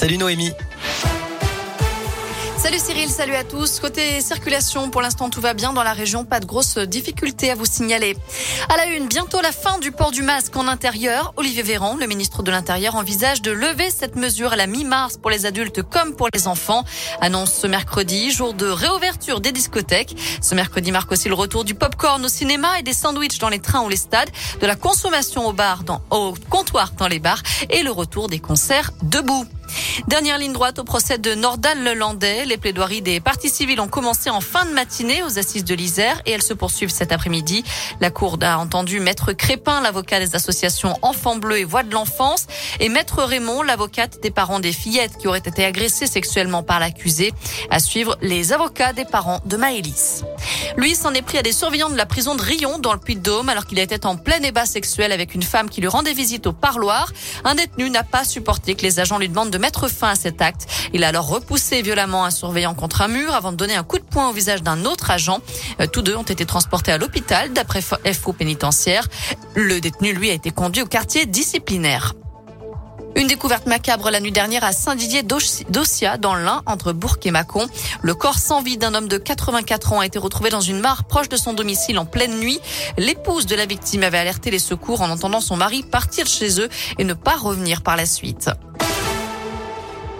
Salut Noémie. Salut Cyril, salut à tous. Côté circulation, pour l'instant tout va bien dans la région, pas de grosses difficultés à vous signaler. À la une, bientôt la fin du port du masque en intérieur. Olivier Véran, le ministre de l'Intérieur, envisage de lever cette mesure à la mi-mars pour les adultes comme pour les enfants. Annonce ce mercredi, jour de réouverture des discothèques. Ce mercredi marque aussi le retour du pop-corn au cinéma et des sandwichs dans les trains ou les stades, de la consommation au bar, au comptoir dans les bars et le retour des concerts debout. Dernière ligne droite au procès de Nordal Lelandais. Les plaidoiries des parties civiles ont commencé en fin de matinée aux assises de l'Isère et elles se poursuivent cet après-midi. La Cour a entendu Maître Crépin, l'avocat des associations Enfants Bleus et Voix de l'Enfance, et Maître Raymond, l'avocate des parents des fillettes qui auraient été agressées sexuellement par l'accusé. À suivre les avocats des parents de Maëlys. Lui s'en est pris à des surveillants de la prison de Rion dans le Puy-de-Dôme alors qu'il était en plein ébat sexuel avec une femme qui lui rendait visite au parloir. Un détenu n'a pas supporté que les agents lui demandent de mettre fin à cet acte. Il a alors repoussé violemment un surveillant contre un mur avant de donner un coup de poing au visage d'un autre agent. Euh, tous deux ont été transportés à l'hôpital d'après FO pénitentiaire. Le détenu, lui, a été conduit au quartier disciplinaire. Une découverte macabre la nuit dernière à Saint-Didier d'Ossia, dans l'Ain, entre Bourg et Mâcon. Le corps sans vie d'un homme de 84 ans a été retrouvé dans une mare proche de son domicile en pleine nuit. L'épouse de la victime avait alerté les secours en entendant son mari partir chez eux et ne pas revenir par la suite.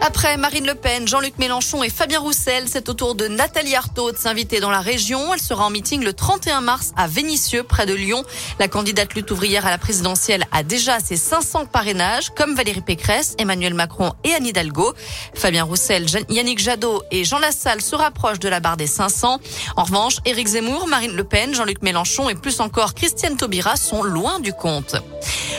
Après Marine Le Pen, Jean-Luc Mélenchon et Fabien Roussel, c'est au tour de Nathalie Arthaud de s'inviter dans la région. Elle sera en meeting le 31 mars à Vénissieux, près de Lyon. La candidate lutte ouvrière à la présidentielle a déjà ses 500 parrainages, comme Valérie Pécresse, Emmanuel Macron et Anne Hidalgo. Fabien Roussel, Yannick Jadot et Jean Lassalle se rapprochent de la barre des 500. En revanche, Éric Zemmour, Marine Le Pen, Jean-Luc Mélenchon et plus encore Christiane Taubira sont loin du compte.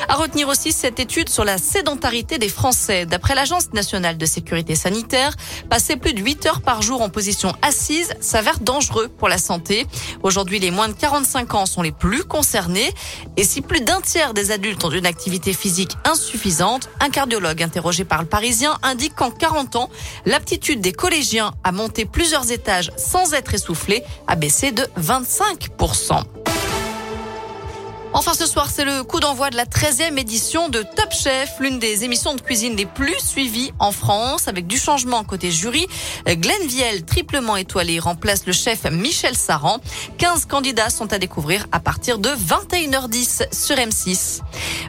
À retenir aussi cette étude sur la sédentarité des Français. D'après l'Agence nationale de sécurité sanitaire, passer plus de 8 heures par jour en position assise s'avère dangereux pour la santé. Aujourd'hui, les moins de 45 ans sont les plus concernés. Et si plus d'un tiers des adultes ont une activité physique insuffisante, un cardiologue interrogé par le Parisien indique qu'en 40 ans, l'aptitude des collégiens à monter plusieurs étages sans être essoufflé a baissé de 25%. Enfin, ce soir, c'est le coup d'envoi de la 13e édition de Top Chef, l'une des émissions de cuisine les plus suivies en France, avec du changement côté jury. Glenn Viel, triplement étoilé, remplace le chef Michel Saran. 15 candidats sont à découvrir à partir de 21h10 sur M6.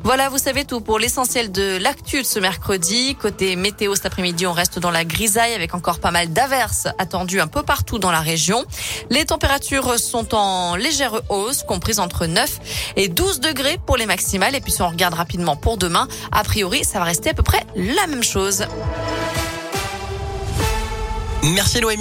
Voilà, vous savez tout pour l'essentiel de l'actu ce mercredi. Côté météo, cet après-midi, on reste dans la grisaille avec encore pas mal d'averses attendues un peu partout dans la région. Les températures sont en légère hausse, comprises entre 9 et 12 degrés pour les maximales. Et puis si on regarde rapidement pour demain, a priori, ça va rester à peu près la même chose. Merci Noémie.